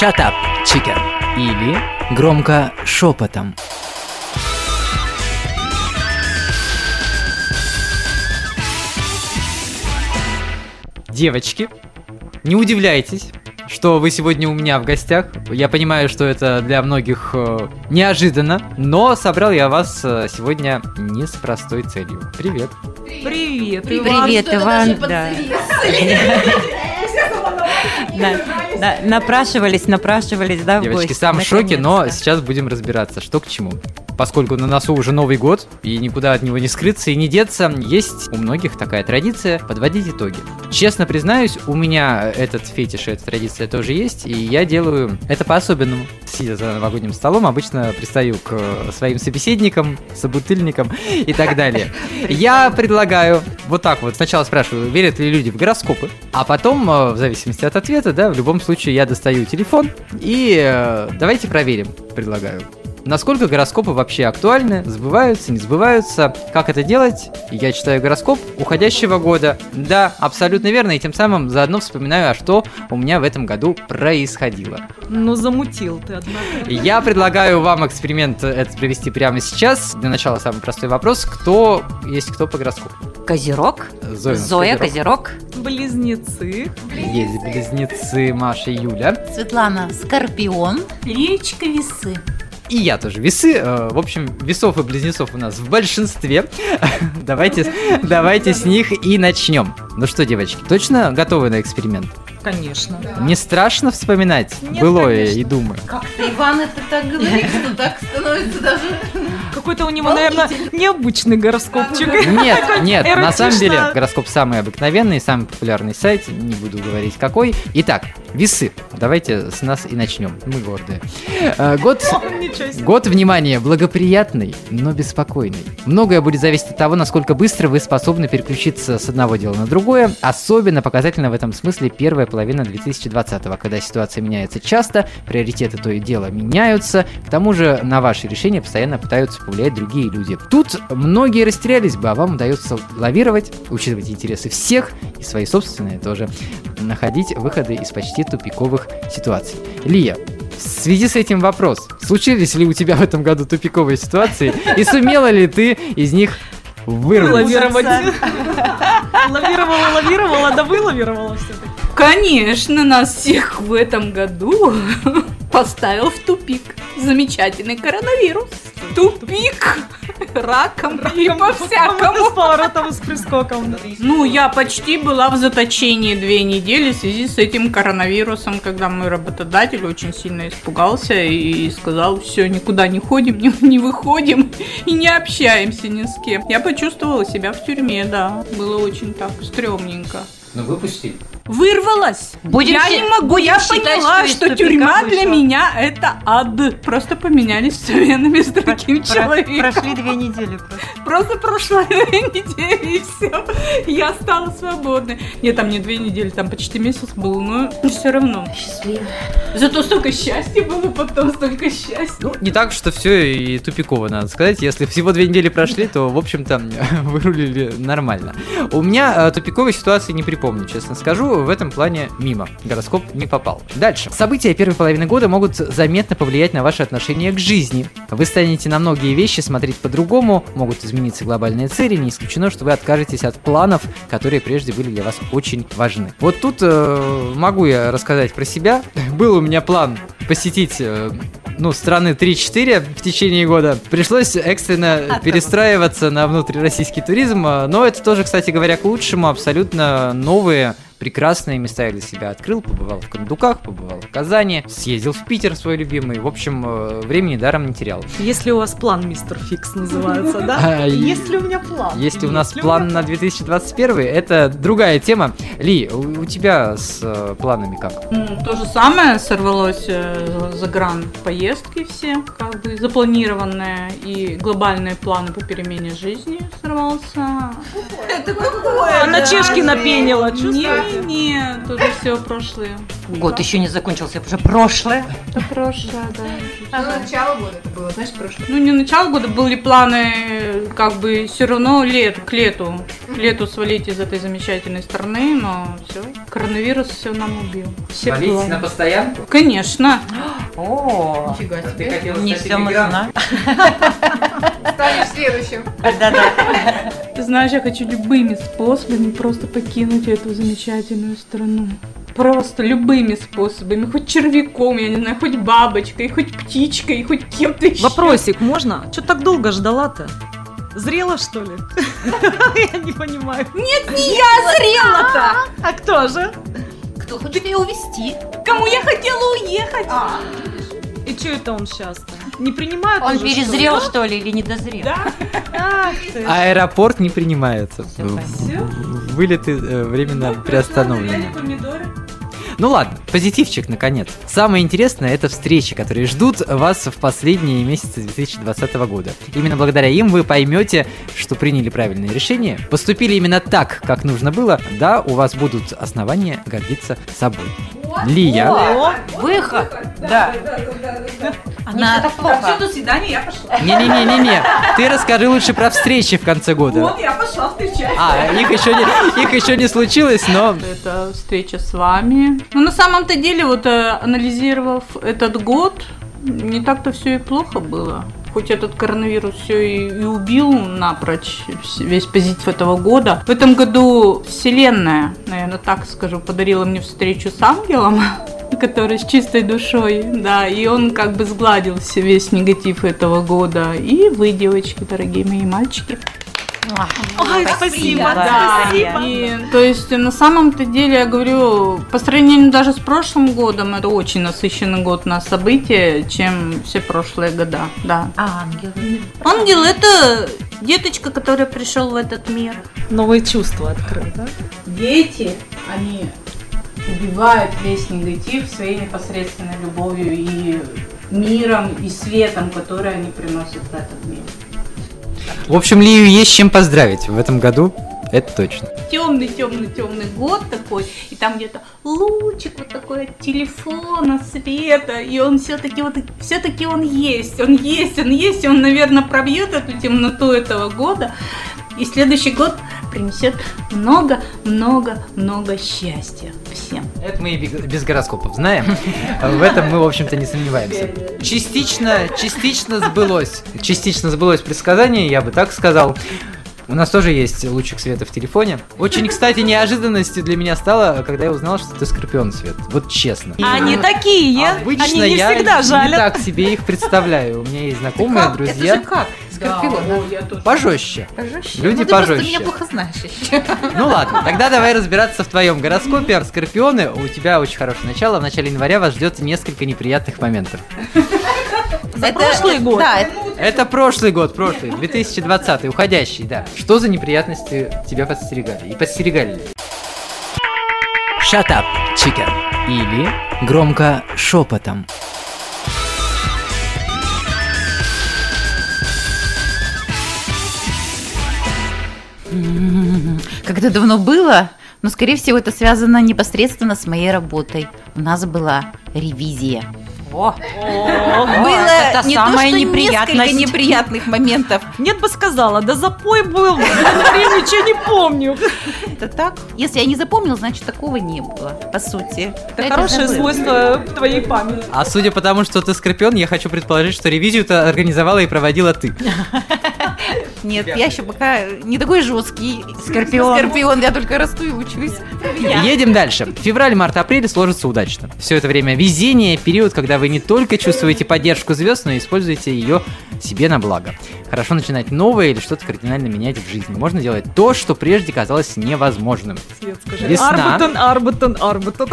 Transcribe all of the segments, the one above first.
Shut up, chicken. Или громко шепотом. Девочки, не удивляйтесь, что вы сегодня у меня в гостях. Я понимаю, что это для многих э, неожиданно, но собрал я вас э, сегодня не с простой целью. Привет. Привет, Привет, Иван. Да. Да, да, Напрашивались, напрашивались, да, в Девочки, гости, сам в шоке, но сейчас будем разбираться, что к чему. Поскольку на носу уже Новый год, и никуда от него не скрыться и не деться, есть у многих такая традиция подводить итоги. Честно признаюсь, у меня этот фетиш, эта традиция тоже есть, и я делаю это по-особенному. Сидя за новогодним столом, обычно пристаю к э, своим собеседникам, собутыльникам и так далее. Я предлагаю вот так вот. Сначала спрашиваю, верят ли люди в гороскопы, а потом, э, в зависимости от ответа, да, в любом случае я достаю телефон и э, давайте проверим, предлагаю. Насколько гороскопы вообще актуальны, сбываются, не сбываются, как это делать? Я читаю гороскоп уходящего года. Да, абсолютно верно, и тем самым заодно вспоминаю, а что у меня в этом году происходило. Ну, замутил ты, однако. Я предлагаю вам эксперимент этот провести прямо сейчас. Для начала самый простой вопрос. Кто есть кто по гороскопу? Козерог. Зоя, Зоя, Козерог. Козерог. Близнецы. Есть близнецы Маша и Юля. Светлана Скорпион. Леечка весы. И я тоже весы. Э, В общем, весов и близнецов у нас в большинстве. Давайте, давайте с них и начнем. Ну что, девочки, точно готовы на эксперимент? Конечно. Не страшно вспоминать Нет, былое конечно. и думы? Как-то Иван это так говорит, что так становится даже... Какой-то у него, наверное, необычный гороскопчик. Нет, нет, на самом деле гороскоп самый обыкновенный, самый популярный сайт, не буду говорить какой. Итак, весы. Давайте с нас и начнем. Мы гордые. Э, Год. Год, внимание, благоприятный, но беспокойный. Многое будет зависеть от того, насколько быстро вы способны переключиться с одного дела на другое. Особенно показательно в этом смысле первая половина 2020-го, когда ситуация меняется часто, приоритеты то и дело меняются. К тому же на ваши решения постоянно пытаются повлиять другие люди. Тут многие растерялись бы, а вам удается лавировать, учитывать интересы всех и свои собственные тоже, находить выходы из почти тупиковых ситуаций. Лия, в связи с этим вопрос. Случились ли у тебя в этом году тупиковые ситуации? И сумела ли ты из них вырваться? Лавировать. Лавировала, лавировала, да вылавировала все-таки. Конечно, нас всех в этом году поставил в тупик замечательный коронавирус. Тупик раком и по-всякому. С поворотом, с прискоком. Ну, я почти была в заточении две недели в связи с этим коронавирусом, когда мой работодатель очень сильно испугался и сказал, все, никуда не ходим, не, не выходим и не общаемся ни с кем. Я почувствовала себя в тюрьме, да. Было очень так стрёмненько. Ну, выпусти. Вырвалась. Будем я не могу, я считать, поняла, что что, тюрьма для вышел. меня это ад. Просто поменялись сменами с другим человеком. Прошли две недели просто. Просто прошло две недели и все. Я стала свободной. Нет, там не две недели, там почти месяц был, но все равно. Счастливо. Зато столько счастья было потом, столько счастья. Ну, не так, что все и тупиково, надо сказать. Если всего две недели прошли, то, в общем-то, вырулили нормально. У меня э, тупиковой ситуации не припомню, честно скажу. В этом плане мимо. Гороскоп не попал. Дальше. События первой половины года могут заметно повлиять на ваше отношение к жизни. Вы станете на многие вещи смотреть по-другому, могут измениться глобальные цели, не исключено, что вы откажетесь от планов, которые прежде были для вас очень важны. Вот тут э, могу я рассказать про себя. Был у меня план посетить э, ну, страны 3-4 в течение года. Пришлось экстренно перестраиваться на внутрироссийский туризм, а, но это тоже, кстати говоря, к лучшему. Абсолютно новые прекрасные места я для себя открыл, побывал в Кондуках, побывал в Казани, съездил в Питер свой любимый. В общем, э, времени даром не терял. Если у вас план, мистер Фикс называется, да? А, Если у меня план. Если у нас план на 2021, это другая тема. Ли, у, тебя с э, планами как? То же самое сорвалось э, за гран поездки все, как бы запланированные, и глобальные планы по перемене жизни сорвался. Это какое? Она чешки напенила, Не, нет, уже все прошлое. Год еще не закончился, уже прошлое. Это прошлое, да. Ну, начало года это было, знаешь, прошлое. Ну, не начало года были планы, как бы, все равно лет, к лету. К лету свалить из этой замечательной страны, но все. Коронавирус все нам убил. Все Молитесь планы. на постоянку? Конечно. О, Нифига Ты себе. хотела не все мы знаем. Станешь следующим. Да-да. Ты знаешь, я хочу любыми способами просто покинуть эту замечательную страну. Просто любыми способами, хоть червяком, я не знаю, хоть бабочкой, хоть птичкой, хоть кем-то еще. Вопросик, можно? Что так долго ждала-то? Зрела, что ли? Я не понимаю. Нет, не я зрела-то! А кто же? Кто хочет ее увести? Кому я хотела уехать? И что это он сейчас-то? Не принимает Он уже, что ли? перезрел, что ли, или не дозрел? Да. Ах ты. Аэропорт не принимается. Всё понятно. В- Вылеты э, временно приостановлены. Ну ладно, позитивчик наконец. Самое интересное это встречи, которые ждут вас в последние месяцы 2020 года. Именно благодаря им вы поймете, что приняли правильное решение, поступили именно так, как нужно было, да, у вас будут основания гордиться собой. Лия, О, Выход. Да. Она так плохо. до свидания, я пошла. не-не-не-не-не, ты расскажи лучше про встречи в конце года. я пошла встречать. А, их еще не, их еще не случилось, но Это встреча с вами. Ну, на самом-то деле, вот э, анализировав этот год, не так-то все и плохо было. Хоть этот коронавирус все и, и убил напрочь весь позитив этого года. В этом году Вселенная, наверное, так скажу, подарила мне встречу с ангелом, который с чистой душой, да, и он как бы сгладил весь негатив этого года. И вы, девочки, дорогие мои мальчики. Ой, спасибо. Да, Спасибо. и, то есть на самом-то деле, я говорю, по сравнению даже с прошлым годом, это очень насыщенный год на события, чем все прошлые года, да. А, ангел. Ангел – это деточка, который пришел в этот мир. Новые чувства открыл, да? Дети, они убивают весь негатив своей непосредственной любовью и миром, и светом, который они приносят в этот мир. В общем Лию есть чем поздравить в этом году, это точно. темный, темный, темный год такой, и там где-то лучик вот такой от телефона, света, и он все-таки вот, все-таки он есть, он есть, он есть, и он, наверное, пробьет эту темноту этого года, и следующий год принесет много, много, много счастья всем. Это мы и без гороскопов знаем. В этом мы, в общем-то, не сомневаемся. Частично, частично сбылось. Частично сбылось предсказание, я бы так сказал. У нас тоже есть лучик света в телефоне. Очень, кстати, неожиданностью для меня стало, когда я узнал, что ты скорпион, Свет. Вот честно. Они такие, Обычно они не я всегда не жалят. так себе их представляю. У меня есть знакомые, Как? друзья. Это же как? Скорпион. Да, я тоже. Пожестче. Пожестче. Люди ну, ты просто пожестче. меня плохо знаешь еще. Ну ладно, тогда давай разбираться в твоем гороскопе. Скорпионы, у тебя очень хорошее начало. В начале января вас ждет несколько неприятных моментов. Это прошлый год. Да, это Это прошлый год, прошлый, 2020, уходящий, да. Что за неприятности тебя подстерегали? И подстерегали ли? Shut up, chicken. Или громко шепотом. Когда давно было, но, скорее всего, это связано непосредственно с моей работой. У нас была ревизия. О, было это не самая то, что несколько неприятных моментов. Нет бы сказала, да запой был, январе ничего не помню. Это так? Если я не запомнил, значит, такого не было, по сути. Это хорошее свойство твоей памяти. А судя по тому, что ты скорпион, я хочу предположить, что ревизию-то организовала и проводила ты. Нет, я еще пока не такой жесткий Скорпион. скорпион, я только расту и учусь. Едем дальше. Февраль, март, апрель сложится удачно. Все это время везение, период, когда вы не только чувствуете поддержку звезд, но и используете ее себе на благо. Хорошо начинать новое или что-то кардинально менять в жизни. Можно делать то, что прежде казалось невозможным. Свет, скажи. Весна. Арбутон, Арбутон, Арбутон.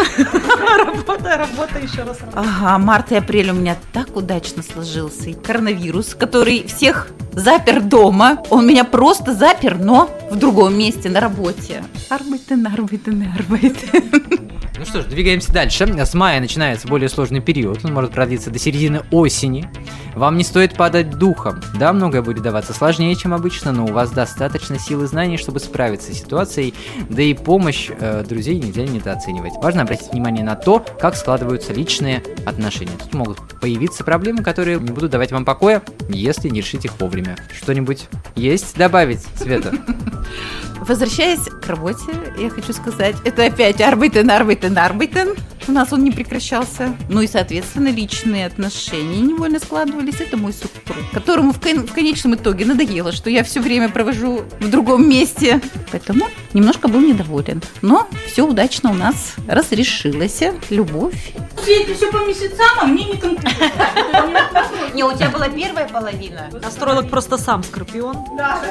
Работа, работа, еще раз. Ага, март и апрель у меня так удачно сложился. И коронавирус, который всех запер дома, он меня просто запер, но в другом месте, на работе. Арбайтен, арбайтен, арбайтен. Ну что ж, двигаемся дальше. С мая начинается более сложный период. Он может продлиться до середины осени. Вам не стоит падать духом. Да, многое будет даваться сложнее, чем обычно, но у вас достаточно сил и знаний, чтобы справиться с ситуацией. Да и помощь э, друзей нельзя недооценивать. Важно обратить внимание на то, как складываются личные отношения. Тут могут появиться проблемы, которые не будут давать вам покоя, если не решить их вовремя. Что-нибудь есть добавить, Света? Возвращаясь к работе, я хочу сказать, это опять арбитен, арбитен, арбитен. У нас он не прекращался. Ну и, соответственно, личные отношения невольно складывались. Это мой супруг, которому в, кон- в конечном итоге надоело, что я все время провожу в другом месте. Поэтому немножко был недоволен. Но все удачно у нас разрешилось. Любовь. Это все по месяцам, а мне не конкретно. Не, у тебя была первая половина. Астролог просто сам скорпион.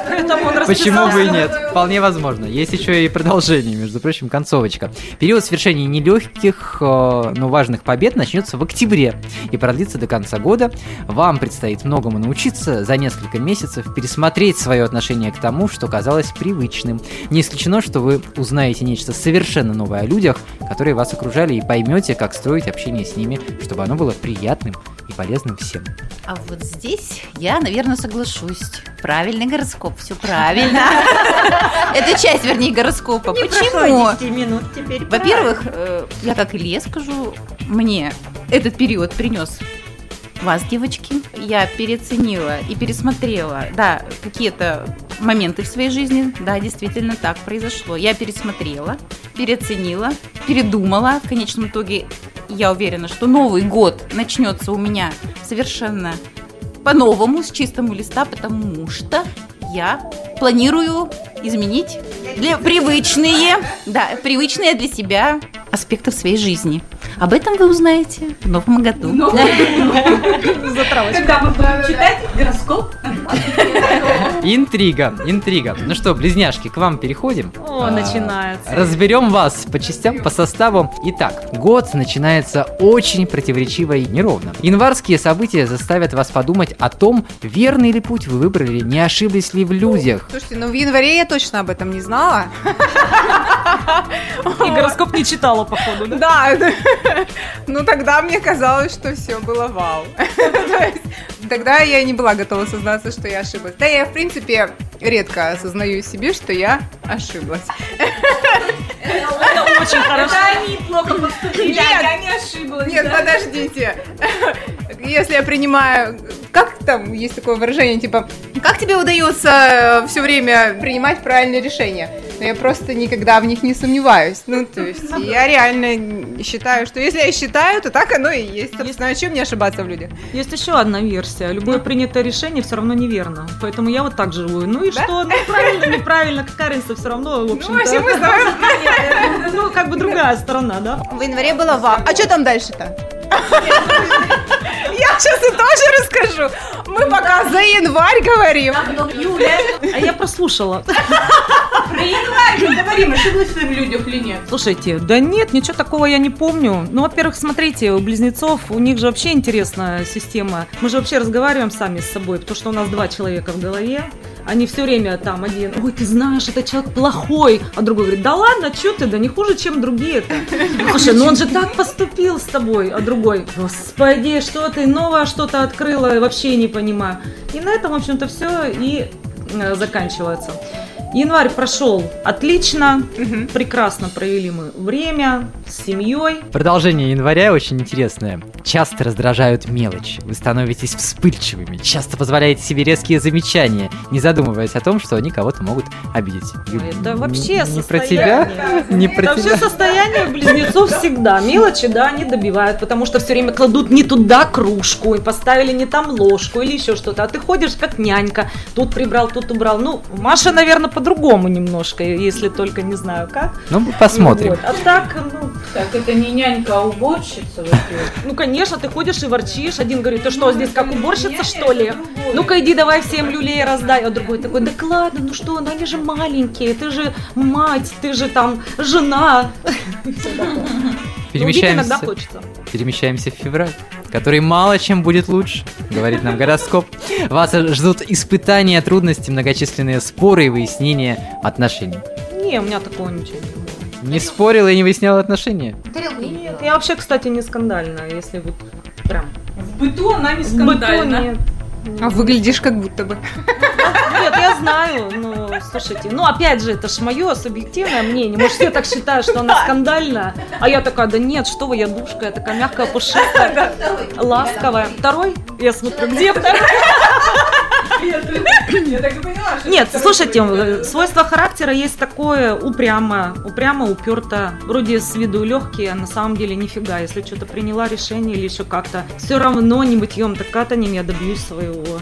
Поэтому он Почему бы и нет? Вполне возможно. Есть еще и продолжение, между прочим, концовочка. Период свершения нелегких, э, но важных побед начнется в октябре и продлится до конца года. Вам предстоит многому научиться за несколько месяцев, пересмотреть свое отношение к тому, что казалось привычным. Не исключено, что вы узнаете нечто совершенно новое о людях, которые вас окружали, и поймете, как строить общение с ними, чтобы оно было приятным и полезным всем. А вот здесь я, наверное, соглашусь. Правильный гороскоп, все правильно. Это часть, вернее, гороскопа. Почему? минут теперь. Во-первых, э, я как Илье скажу, мне этот период принес вас, девочки. Я переоценила и пересмотрела, да, какие-то моменты в своей жизни. Да, действительно так произошло. Я пересмотрела, переоценила, передумала. В конечном итоге я уверена, что Новый год начнется у меня совершенно по-новому, с чистого листа, потому что я планирую изменить для привычные, да, привычные для себя аспекты в своей жизни. Об этом вы узнаете в новом году. Когда мы будем читать гороскоп, Интрига, интрига. Ну что, близняшки, к вам переходим. О, А, начинается. Разберем вас по частям, по составу. Итак, год начинается очень противоречиво и неровно. Январские события заставят вас подумать о том, верный ли путь вы выбрали, не ошиблись ли в людях. Слушайте, ну в январе я точно об этом не знала. И гороскоп не читала, походу, да? Да, ну тогда мне казалось, что все было вау. То есть Тогда я не была готова сознаться, что я ошиблась. Да, я, в принципе, редко осознаю себе, что я ошиблась. Это очень хорошо. они плохо поступили, Нет. я не ошиблась. Нет, да? подождите. Если я принимаю... Как там есть такое выражение, типа, как тебе удается все время принимать правильные решения? Но я просто никогда в них не сомневаюсь. Ну, то есть, я реально считаю, что если я считаю, то так оно и есть. Собственно, о чем мне ошибаться в людях? Есть еще одна версия. Любое принятое решение все равно неверно. Поэтому я вот так живу. Ну и что? Ну правильно, неправильно, какая разница все равно, в Ну, общем вообще мы знаем. Ну, как бы другая сторона, да? В январе было вау. А что там дальше-то? Я сейчас и тоже расскажу. Мы пока за январь говорим. А я прослушала. Про январь мы говорим, ошиблась в людях или нет. Слушайте, да нет, ничего такого я не помню. Ну, во-первых, смотрите, у близнецов, у них же вообще интересная система. Мы же вообще разговариваем сами с собой, потому что у нас два человека в голове. Они все время там один, ой, ты знаешь, этот человек плохой, а другой говорит, да ладно, что ты, да не хуже, чем другие-то. Слушай, ну он же так поступил с тобой, а другой, господи, что ты новое что-то открыла, вообще не понимаю. И на этом, в общем-то, все и э, заканчивается. Январь прошел отлично, прекрасно провели мы время с семьей. Продолжение января очень интересное. Часто раздражают мелочи. Вы становитесь вспыльчивыми. Часто позволяете себе резкие замечания, не задумываясь о том, что они кого-то могут обидеть. Юль, Это вообще не про тебя, состояние. не про Это вообще тебя. состояние близнецов всегда. Мелочи, да, они добивают, потому что все время кладут не туда кружку, и поставили не там ложку или еще что-то. А ты ходишь как нянька, тут прибрал, тут убрал. Ну, Маша, наверное, по-другому немножко, если только не знаю как. Ну, посмотрим. Вот. А так, ну, Так, это не нянька, а уборщица. ну, конечно, ты ходишь и ворчишь. Один говорит, ты что, здесь как уборщица, что ли? Ну-ка иди давай всем люлей раздай. А другой такой, да ладно, ну что, ну они же маленькие, ты же мать, ты же там жена. Перемещаемся, хочется. перемещаемся в февраль, который мало чем будет лучше, говорит нам гороскоп. Вас ждут испытания, трудности, многочисленные споры и выяснения отношений. Не, у меня такого ничего не было. Не спорила и не выясняла отношения? Нет, я вообще, кстати, не скандальная, если вот прям. В быту она не В быту скандальна. нет. А выглядишь как будто бы. Я знаю, но слушайте, ну опять же, это ж мое субъективное мнение. Может, все так считают, что она скандальная, а я такая, да нет, что вы, я душка, я такая мягкая, пушистая, ласковая. Второй? Я смотрю, где второй? Я так и поняла, что Нет, слушайте, э, свойство характера есть такое упрямо, упрямо, уперто. Вроде с виду легкие, а на самом деле нифига. Если что-то приняла решение или еще как-то, все равно не мытьем, так катанием я добьюсь своего.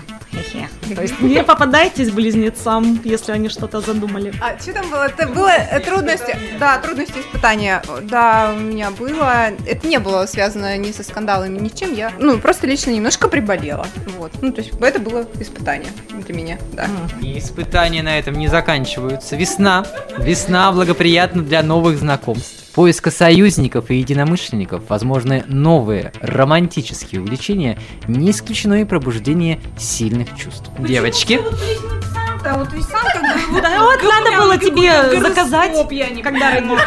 То есть не попадайтесь близнецам, если они что-то задумали. А что там было? Это было э, трудности. Да, трудности испытания. Да, у меня было. Это не было связано ни со скандалами, ни с чем. Я, ну, просто лично немножко приболела. Вот. Ну, то есть это было испытание для меня, да. И испытания на этом не заканчиваются. Весна. Весна благоприятна для новых знакомств. Поиска союзников и единомышленников, возможны новые романтические увлечения, не исключено и пробуждение сильных чувств. Девочки, Да, вот сам как бы Да вот надо было тебе заказать, я не когда родился.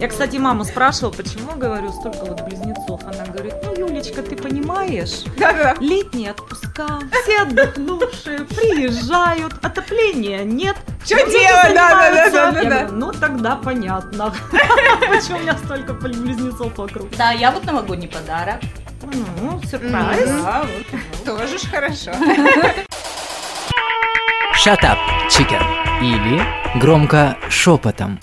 Я, кстати, маму спрашивала, почему, говорю, столько вот близнецов. Она говорит, ну, Юлечка, ты понимаешь, Да-да. летние отпуска, все отдохнувшие, приезжают, отопления нет. Чем делать? они Да-да-да-да-да-да. занимаются? Я говорю, Ну, тогда понятно, почему у меня столько близнецов вокруг. Да, я вот новогодний подарок. Ну, сюрприз. Да, вот. Тоже ж хорошо. shut up, chicken. Или громко шепотом.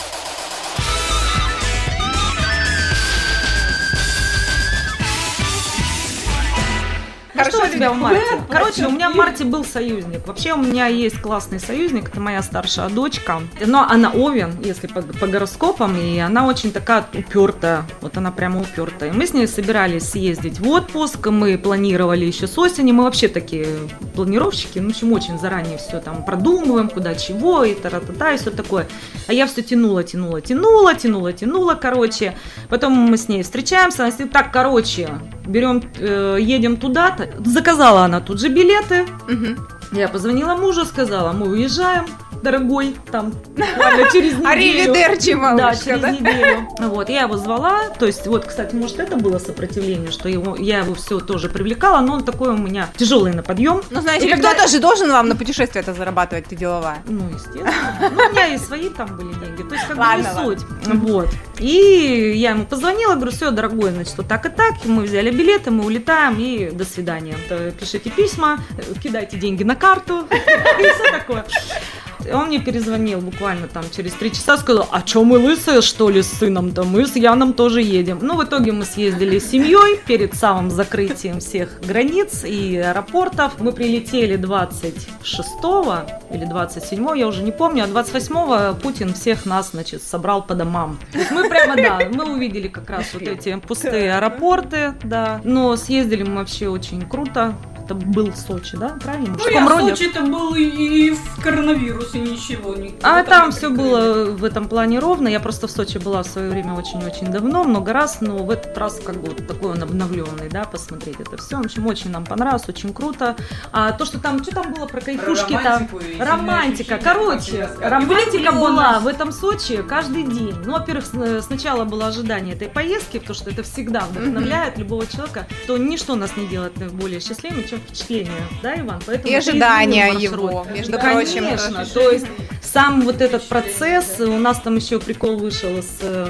Тебя в марте. Короче, у меня в марте был союзник. Вообще у меня есть классный союзник, это моя старшая дочка. Но она Овен, если по, по гороскопам, и она очень такая упертая. Вот она прямо упертая. Мы с ней собирались съездить в отпуск, мы планировали еще с осени. Мы вообще такие планировщики, ну, в общем, очень заранее все там продумываем, куда чего, и та-та-та, и все такое. А я все тянула, тянула, тянула, тянула, тянула, короче. Потом мы с ней встречаемся, она говорит, так, короче, берем, э, едем туда-то. Заказала она тут же билеты. Мгм. Я позвонила мужу, сказала, мы уезжаем, дорогой, там, буквально через неделю. Аривидерчи, Да, через да? неделю. Вот, я его звала, то есть, вот, кстати, может, это было сопротивление, что его, я его все тоже привлекала, но он такой у меня тяжелый на подъем. Ну, знаете, когда- кто-то же должен вам на путешествие это зарабатывать, ты деловая. Ну, естественно. Ну, у меня и свои там были деньги. То есть, как бы не суть. Вот. И я ему позвонила, говорю, все, дорогой, значит, вот так и так. Мы взяли билеты, мы улетаем, и до свидания. То Пишите письма, э, кидайте деньги на карту, и все такое. Он мне перезвонил буквально там через три часа, сказал, а что мы лысые, что ли, с сыном-то? Мы с Яном тоже едем. Ну, в итоге мы съездили с семьей перед самым закрытием всех границ и аэропортов. Мы прилетели 26 или 27 я уже не помню, а 28 Путин всех нас, значит, собрал по домам. Мы прямо, да, мы увидели как раз вот эти пустые аэропорты, да. Но съездили мы вообще очень круто. Это был Сочи, да? Правильно? В Ну, я мужском в роде. Сочи это был и, и в коронавирусе ничего. А там не все было в этом плане ровно. Я просто в Сочи была в свое время очень-очень давно, много раз, но в этот раз как бы вот такой он обновленный, да, посмотреть это все. В общем, очень нам понравилось, очень круто. А то, что там, что там было про кайфушки там? Романтика, ощущения, короче, романтика была в этом Сочи каждый день. Ну, во-первых, с- сначала было ожидание этой поездки, потому что это всегда вдохновляет любого человека, что ничто нас не делает более счастливыми, чем впечатление, да, Иван? Поэтому И ожидания его, между И, прочим. Конечно, то есть сам вот этот процесс, у нас там еще прикол вышел с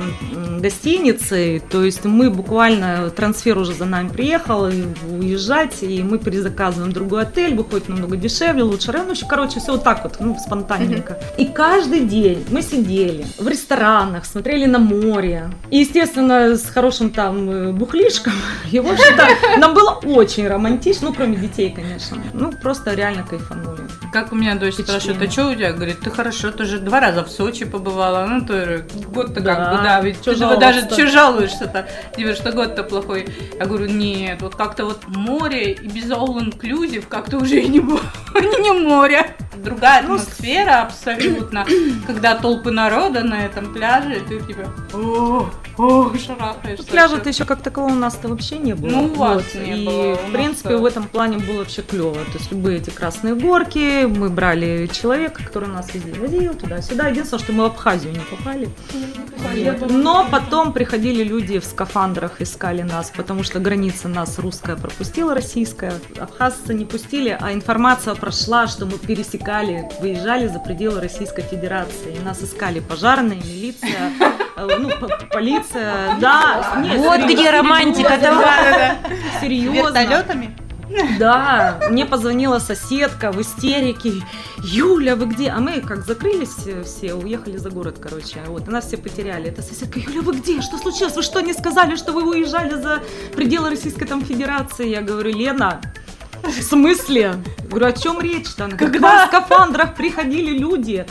гостиницей, то есть мы буквально, трансфер уже за нами приехал, и уезжать, и мы перезаказываем другой отель, выходит намного дешевле, лучше, ну, еще, короче, все вот так вот, ну, спонтанненько. И каждый день мы сидели в ресторанах, смотрели на море, и, естественно, с хорошим там э, бухлишком, и, в общем-то, нам было очень романтично, ну, кроме детей, конечно, ну, просто реально кайфанули. Как у меня дочь спрашивает, а что у тебя? Говорит, ты хорошо, ты же два раза в Сочи побывала. Ну, ты год-то Да, как бы, да, ведь ты же даже что жалуешься-то? Тебе что год-то плохой. Я говорю, нет, вот как-то вот море и без all inclusive как-то уже и не, не, море. Другая Ну, атмосфера абсолютно. Когда толпы народа на этом пляже, и ты типа, о, о, шарахаешься. Пляжа-то еще как такового у нас-то вообще не было. Ну, у вас не и, было, у в принципе, в этом плане было вообще клево. То есть любые эти красные горки, мы брали человека, который нас везде возил, туда-сюда. Единственное, что мы в Абхазию не попали. Вот. Но потом приходили люди в скафандрах, искали нас, потому что граница нас русская пропустила, российская. Абхазцы не пустили, а информация прошла, что мы пересекали, выезжали за пределы Российской Федерации. И нас искали пожарные, милиция, э, ну, полиция, да. Нет, Вот где романтика, да. Серьезно. Вертолетами? Да, мне позвонила соседка в истерике. Юля, вы где? А мы как закрылись э, все, уехали за город, короче. Вот, и нас все потеряли. Это соседка, Юля, вы где? Что случилось? Вы что, не сказали, что вы уезжали за пределы Российской там Федерации? Я говорю, Лена, в смысле? Говорю, о чем речь-то? Она говорит, К вам в скафандрах приходили люди.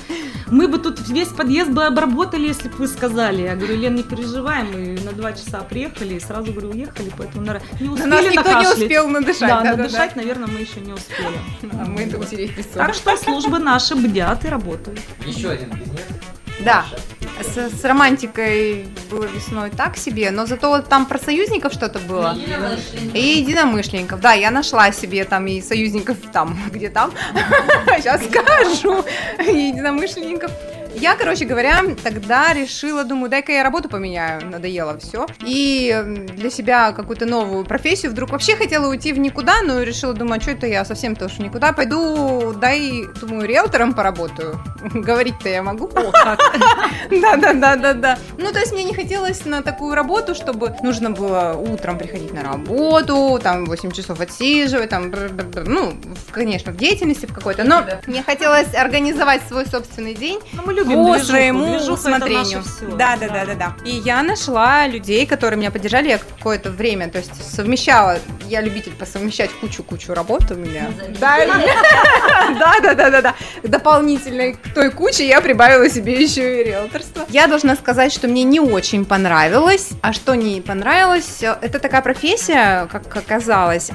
Мы бы тут весь подъезд бы обработали, если бы вы сказали. Я говорю, Лен, не переживай, мы на два часа приехали и сразу, говорю, уехали, поэтому на- не На успели нас никто не успел надышать. Да, да-да-да. надышать, наверное, мы еще не успели. А мы это утереть. Так что службы наши бдят и работают. Еще один бизнес. Да. С, с романтикой было весной так себе, но зато вот там про союзников что-то было. И единомышленников. Да, я нашла себе там и союзников там, где там. Сейчас скажу. И единомышленников. Я, короче говоря, тогда решила, думаю, дай-ка я работу поменяю, надоело все. И для себя какую-то новую профессию вдруг вообще хотела уйти в никуда, но решила, думаю, что это я совсем тоже никуда. Пойду, дай, думаю, риэлтором поработаю. Говорить-то я могу. Да, да, да, да, да. Ну, то есть мне не хотелось на такую работу, чтобы нужно было утром приходить на работу, там 8 часов отсиживать, там, ну, конечно, в деятельности в какой-то, но мне хотелось организовать свой собственный день Ну, мы любим по движуху. своему Движуха усмотрению. Да, да, да, да, да. И я нашла людей, которые меня поддержали я какое-то время, то есть совмещала. Я любитель посовмещать кучу-кучу работ у меня. Да, да, да, да, да, да. Дополнительно к той куче я прибавила себе еще и риэлторство. Я должна сказать, что мне не очень понравилось. А что не понравилось, это такая профессия, как оказалось,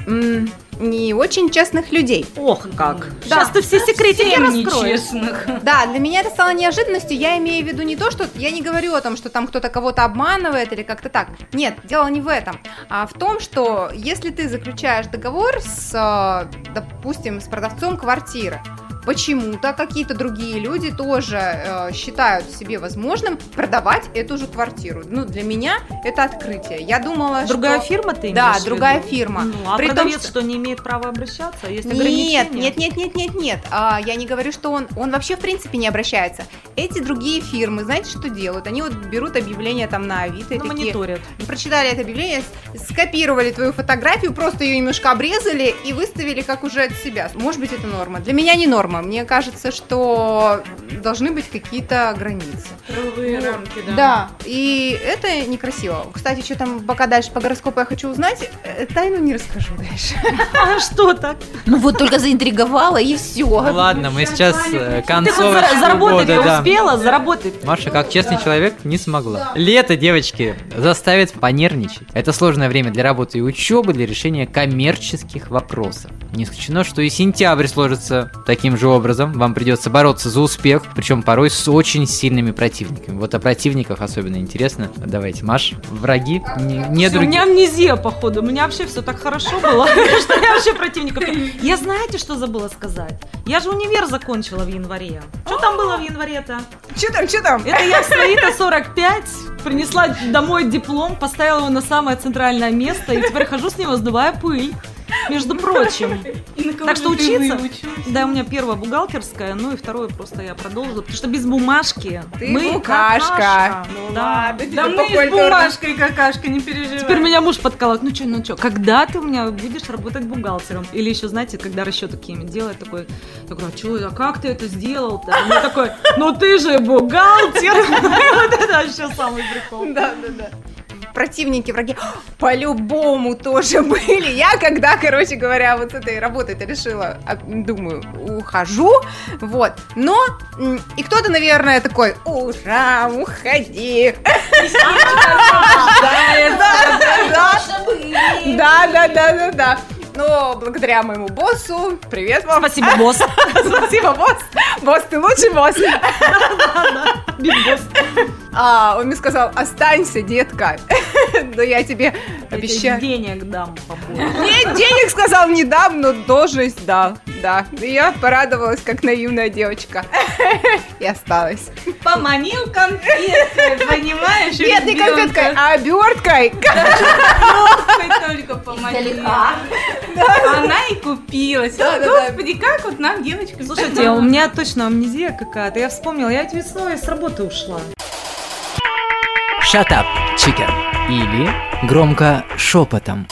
не очень честных людей. Ох, как. Да. Сейчас ты все секретики Всем раскроешь. нечестных. Да, для меня это стало неожиданностью. Я имею в виду не то, что я не говорю о том, что там кто-то кого-то обманывает или как-то так. Нет, дело не в этом, а в том, что если ты заключаешь договор с, э, допустим, с продавцом квартиры, почему-то какие-то другие люди тоже э, считают себе возможным продавать эту же квартиру. Ну, для меня это открытие. Я думала, Другая что... фирма ты Да, имеешь в другая фирма. Ну, а При том, продавец что- что... не имеет права обращаться? Есть Нет, нет, нет, нет, нет, нет. А, я не говорю, что он, он вообще в принципе не обращается. Эти другие фирмы, знаете, что делают? Они вот берут объявление там на Авито Ну, такие, мониторят. прочитали это объявление, скопировали твою фотографию, просто ее немножко обрезали и выставили как уже от себя. Может быть, это норма. Для меня не норма. Мне кажется, что должны быть какие-то границы. Правовые рамки, да. Да, и это некрасиво. Кстати, что там пока дальше по гороскопу я хочу узнать, э, тайну не расскажу дальше. А что так? Ну вот только заинтриговала и все. Ну ладно, мы сейчас э, Ты хоть концовочку зара- заработать успела? Заработать. Маша, как честный человек, не смогла. Лето, девочки, заставит понервничать. Это сложное время для работы и учебы, для решения коммерческих вопросов. Не исключено, что и сентябрь сложится таким же образом. Вам придется бороться за успех, причем порой с очень сильными противниками. Вот о противниках особенно интересно. Давайте, Маш, враги, не, не у меня амнезия, походу. У меня вообще все так хорошо было, что я вообще противников. Я знаете, что забыла сказать? Я же универ закончила в январе. Что там было в январе-то? Что там, что там? Это я в свои-то 45 принесла домой диплом, поставила его на самое центральное место, и теперь хожу с него, сдувая пыль. Между прочим. Так что учиться? Да, у меня первая бухгалтерская, ну и второе просто я продолжила, потому что без бумажки Ты мы букашка. какашка. Ну да. ладно, Да мы с бумажкой какашка, не переживай. Теперь меня муж подкалывает, ну что, ну что, когда ты у меня будешь работать бухгалтером? Или еще, знаете, когда расчеты какие-нибудь делает, такой, такой, а что, а как ты это сделал-то? Я такой, ну ты же бухгалтер! Вот это вообще самый прикол. Да, да, да. Противники, враги по-любому тоже были. Я когда, короче говоря, вот с этой работой-то решила, а, думаю, ухожу, вот. Но и кто-то, наверное, такой, ура, уходи. Да, да, да, да, да, да, да. Но благодаря моему боссу, привет вам. Спасибо, босс. Спасибо, босс. Босс, ты лучший босс. Биг босс. А, он мне сказал, останься, детка. Но я тебе обещаю. денег дам побольше. Нет, денег сказал не дам, но должность дал. Да. И я порадовалась, как наивная девочка. И осталась. Поманил конфеткой, понимаешь? Нет, не конфеткой, а оберткой. Конфеткой только поманил. Она и купилась. Господи, как вот нам девочка Слушайте, у меня точно амнезия какая-то. Я вспомнила, я ведь весной с работы ушла. Shut up, chicken. Или громко шепотом.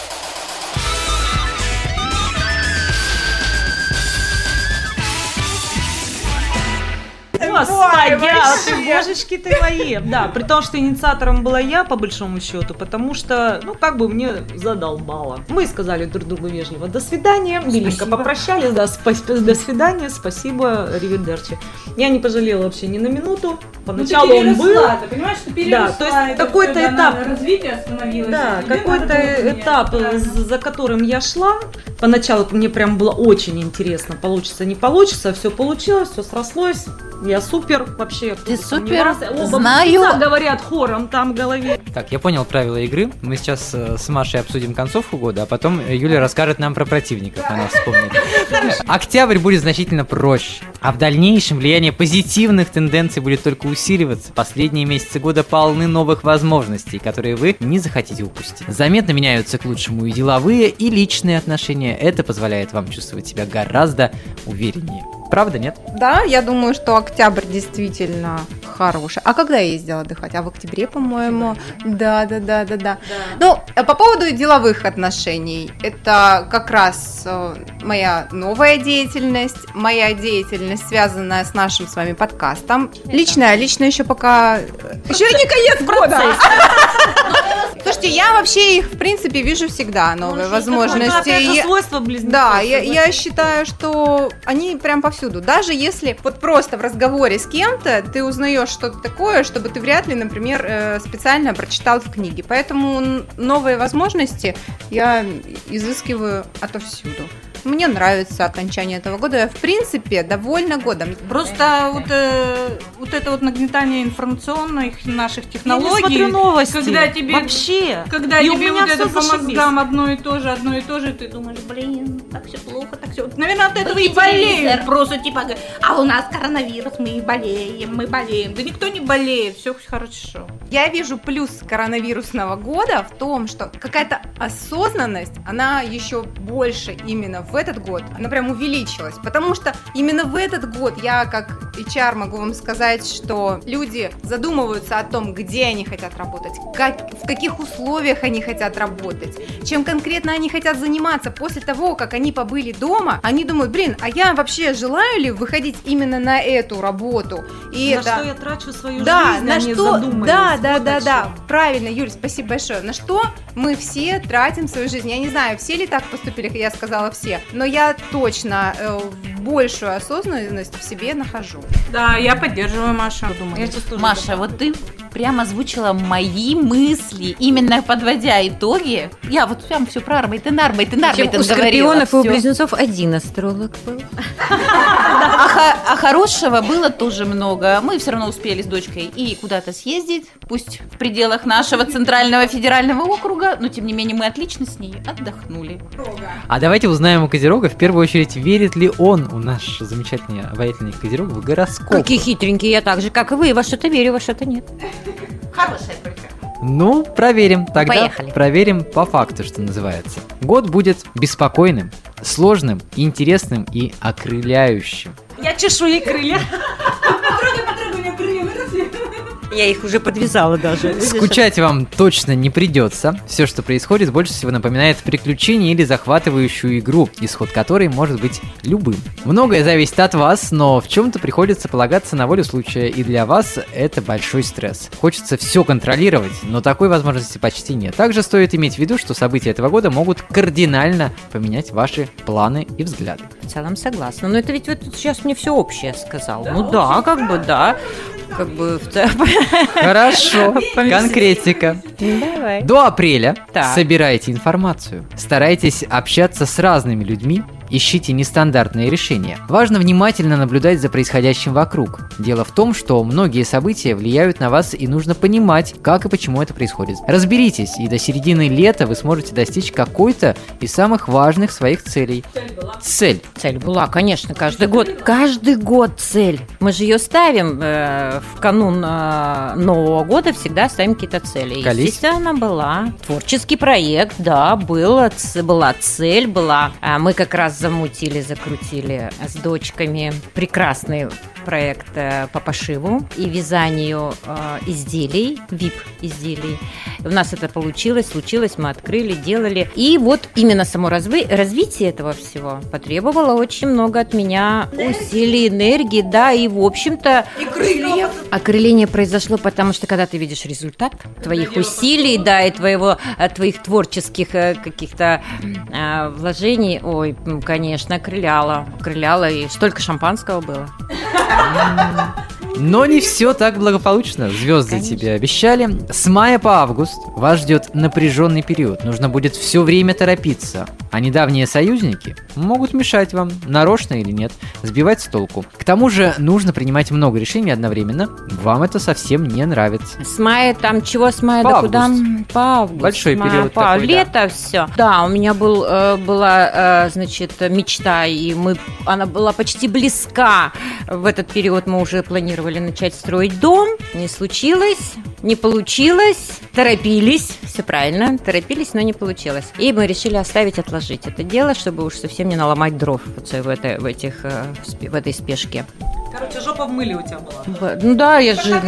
Господи, а ты божечки ты мои. Да, при том, что инициатором была я, по большому счету, потому что, ну, как бы мне задолбало. Мы сказали друг другу вежливо «до свидания», миленько попрощались, да, спа- «до свидания», спасибо, ривидерчи. Я не пожалела вообще ни на минуту. Поначалу он был, ты понимаешь, что Да, то есть какой-то этап- развития остановилось. Да, какой-то этап, э, за которым я шла. Поначалу мне прям было очень интересно, получится, не получится. Все получилось, все срослось. Я супер вообще. Ты супер. Оба знаю. говорят хором там в голове. Так, я понял правила игры. Мы сейчас э, с Машей обсудим концовку года, а потом э, Юля расскажет нам про противников. Она вспомнит. Октябрь будет значительно проще. А в дальнейшем влияние позитивных тенденций будет только усиливаться. Последние месяцы года полны новых возможностей, которые вы не захотите упустить. Заметно меняются к лучшему и деловые, и личные отношения. Это позволяет вам чувствовать себя гораздо увереннее. Правда, нет? Да, я думаю, что октябрь действительно хороший. А когда я ездила отдыхать? А в октябре, по-моему. Да, да, да, да, да. Ну, э, по поводу деловых отношений. Это как раз э, моя новая деятельность, моя деятельность, связанная с нашим с вами подкастом. Личная, лично еще пока... Еще не конец года. Слушайте, я вообще их, в принципе, вижу всегда, новые возможности. Опять же, И- свойства близнецов. да, я, считаю, что они прям повсюду. Даже если вот просто в разговоре с кем-то ты узнаешь что-то такое, чтобы ты вряд ли, например, э, специально прочитал в книге. Поэтому новые возможности я изыскиваю отовсюду. Мне нравится окончание этого года. Я, в принципе, довольна годом. Просто вот, э, вот это вот нагнетание информационных наших Я технологий. не смотрю новости. когда тебе- Вообще. Когда И тебе вот это по зашибись. мозгам одно и то же, одно и то же, ты думаешь, блин, так все плохо, так все. Наверное, от этого и Выключи болеют. Просто типа, а у нас коронавирус, мы болеем, мы болеем. Да никто не болеет, все хорошо. Я вижу плюс коронавирусного года в том, что какая-то осознанность, она еще больше именно в этот год, она прям увеличилась. Потому что именно в этот год я как HR могу вам сказать, что люди задумываются о том, где они хотят работать, как, в каких условиях они хотят работать, чем конкретно они хотят заниматься. После того, как они побыли дома, они думают, блин, а я вообще желаю ли выходить именно на эту работу? И на это... что я трачу свою Да, жизнь, на они что, задумались. да, да, Вот да, да, чем. правильно, Юль, спасибо большое. На что мы все тратим свою жизнь? Я не знаю, все ли так поступили, как я сказала все, но я точно э, большую осознанность в себе нахожу. Да, я поддерживаю Машу. Я Маша, вот ты прямо озвучила мои мысли, именно подводя итоги. Я вот прям все про Арбайтен, Арбайтен, Чем Арбайтен у говорила. скорпионов и у близнецов один астролог был. А, а хорошего было тоже много. Мы все равно успели с дочкой и куда-то съездить, пусть в пределах нашего центрального федерального округа, но тем не менее мы отлично с ней отдохнули. А давайте узнаем у Козерога, в первую очередь, верит ли он, у наш замечательный обаятельный Козерог, в гороскоп. Какие хитренькие, я так же, как и вы. Во что-то верю, во что-то нет. Хорошая только. Ну, проверим. Тогда Поехали. проверим по факту, что называется. Год будет беспокойным, сложным, интересным и окрыляющим. Я чешу ей крылья. Я их уже подвязала даже. Скучать вам точно не придется. Все, что происходит, больше всего напоминает приключение или захватывающую игру, исход которой может быть любым. Многое зависит от вас, но в чем-то приходится полагаться на волю случая, и для вас это большой стресс. Хочется все контролировать, но такой возможности почти нет. Также стоит иметь в виду, что события этого года могут кардинально поменять ваши планы и взгляды. В целом согласна. Но это ведь тут сейчас мне все общее сказал. ну да, как бы да. Как бы Хорошо, конкретика. Давай. До апреля Так. собирайте информацию. Старайтесь общаться с разными людьми. Ищите нестандартные решения. Важно внимательно наблюдать за происходящим вокруг. Дело в том, что многие события влияют на вас и нужно понимать, как и почему это происходит. Разберитесь, и до середины лета вы сможете достичь какой-то из самых важных своих целей. Цель. Цель была, конечно, каждый год. Каждый год цель. Мы же ее ставим э, в канун э, Нового года, всегда ставим какие-то цели. Колись. Естественно, она была. Творческий проект, да, было, была цель, была. А мы как раз замутили, закрутили с дочками прекрасный проект э, по пошиву и вязанию э, изделий, VIP-изделий. У нас это получилось, случилось, мы открыли, делали. И вот именно само разви- развитие этого всего потребовало очень много от меня усилий, энергии, да, и в общем-то... И крыльев. Окрыление произошло, потому что когда ты видишь результат твоих усилий, да, и твоего, э, твоих творческих каких-то вложений, ой, конечно, окрыляло, окрыляло, и столько шампанского было. Но не все так благополучно. Звезды Конечно. тебе обещали. С мая по август вас ждет напряженный период. Нужно будет все время торопиться. А недавние союзники могут мешать вам, нарочно или нет, сбивать с толку. К тому же нужно принимать много решений одновременно. Вам это совсем не нравится. С мая там чего с мая По до куда? август. По август. Большой мая период по такой, да. лето все. Да, у меня был э, была э, значит мечта и мы она была почти близка. В этот период мы уже планировали начать строить дом. Не случилось, не получилось. Торопились, все правильно, торопились, но не получилось. И мы решили оставить, отложить это дело, чтобы уж совсем не наломать дров вот в, этой, в, этих, э, в этой спешке. Короче, жопа в мыле у тебя была. Ну да, я же...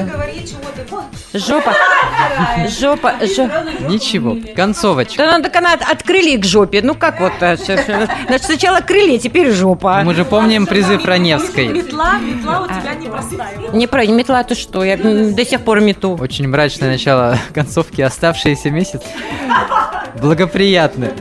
Жопа, жопа, жопа. Ничего. Концовочка. Да, ну, так она от, от крылья к жопе. Ну как вот? э, Значит, сначала крылья, теперь жопа. Мы же помним призыв Раневской. Метла, метла у тебя непростая. Не про не метла, ты что? Я до сих пор мету. Очень мрачное начало концовки. Оставшиеся месяц благоприятны.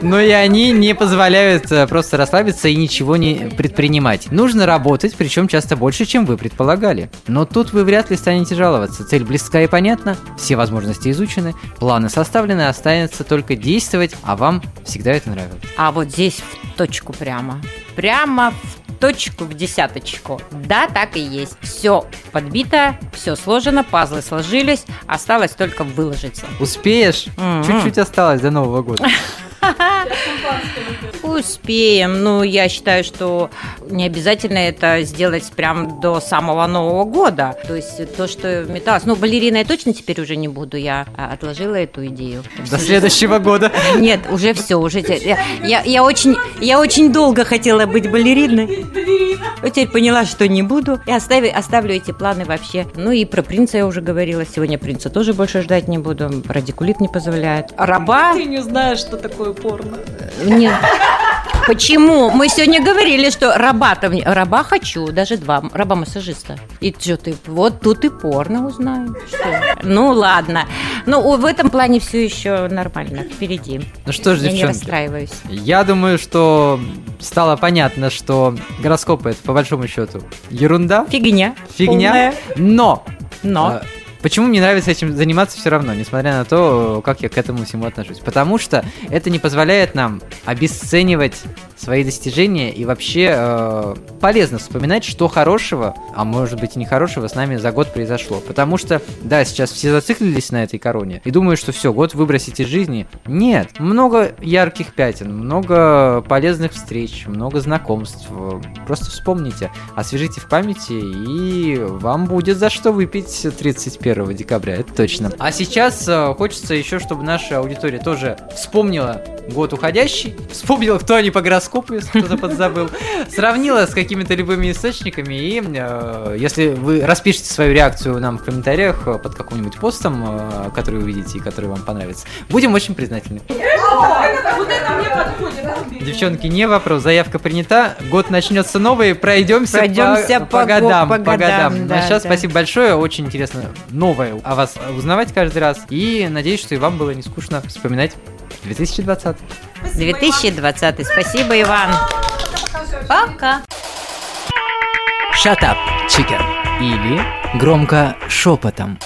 Но и они не позволяют э, просто расслабиться и ничего не предпринимать. Нужно работать, причем часто больше, чем вы предполагали. Но тут вы вряд ли станете жаловаться. Цель близка и понятна, все возможности изучены, планы составлены, останется только действовать, а вам всегда это нравилось. А вот здесь в точку прямо. Прямо в точку, в десяточку. Да, так и есть. Все подбито, все сложено, пазлы сложились, осталось только выложиться. Успеешь? Мгм. Чуть-чуть осталось до Нового года. Успеем. Ну, я считаю, что не обязательно это сделать прям до самого Нового года. То есть то, что металлось. Ну, балериной я точно теперь уже не буду. Я а, отложила эту идею. До следующего года. Нет, уже все, уже я, я очень, я очень долго хотела быть балериной. А Теперь поняла, что не буду. И остави- оставлю эти планы вообще. Ну и про принца я уже говорила. Сегодня принца тоже больше ждать не буду. Радикулит не позволяет. Раба? Ты не знаешь, что такое порно. Нет. Почему? Мы сегодня говорили, что раба-то мне- раба хочу, даже два раба-массажиста. И что ты, вот тут и порно узнаем. Что? Ну ладно. Ну в этом плане все еще нормально, впереди. Ну что ж, Я не девчонки, расстраиваюсь. я думаю, что стало понятно, что гороскопы это по большому счету ерунда, Фигня. фигня, Полная. но Но. А, Почему мне нравится этим заниматься все равно, несмотря на то, как я к этому всему отношусь? Потому что это не позволяет нам обесценивать свои достижения и вообще э, полезно вспоминать, что хорошего, а может быть и нехорошего с нами за год произошло. Потому что, да, сейчас все зациклились на этой короне и думают, что все, год выбросить из жизни. Нет, много ярких пятен, много полезных встреч, много знакомств. Просто вспомните, освежите в памяти, и вам будет за что выпить 31 декабря, это точно. А сейчас э, хочется еще, чтобы наша аудитория тоже вспомнила год уходящий, вспомнила, кто они по гороскопу, если кто-то подзабыл, сравнила с какими-то любыми источниками, и э, если вы распишите свою реакцию нам в комментариях э, под каким-нибудь постом, э, который вы увидите и который вам понравится, будем очень признательны. Девчонки, не вопрос, заявка принята, год начнется новый, пройдемся, Пройдемся по, по по годам, го- по по годам. годам, А да, сейчас да. спасибо большое, очень интересно новое о вас узнавать каждый раз, и надеюсь, что и вам было не скучно вспоминать 2020. 2020. Спасибо, Иван. Пока. Shut up, chicken. Или Громко шепотом.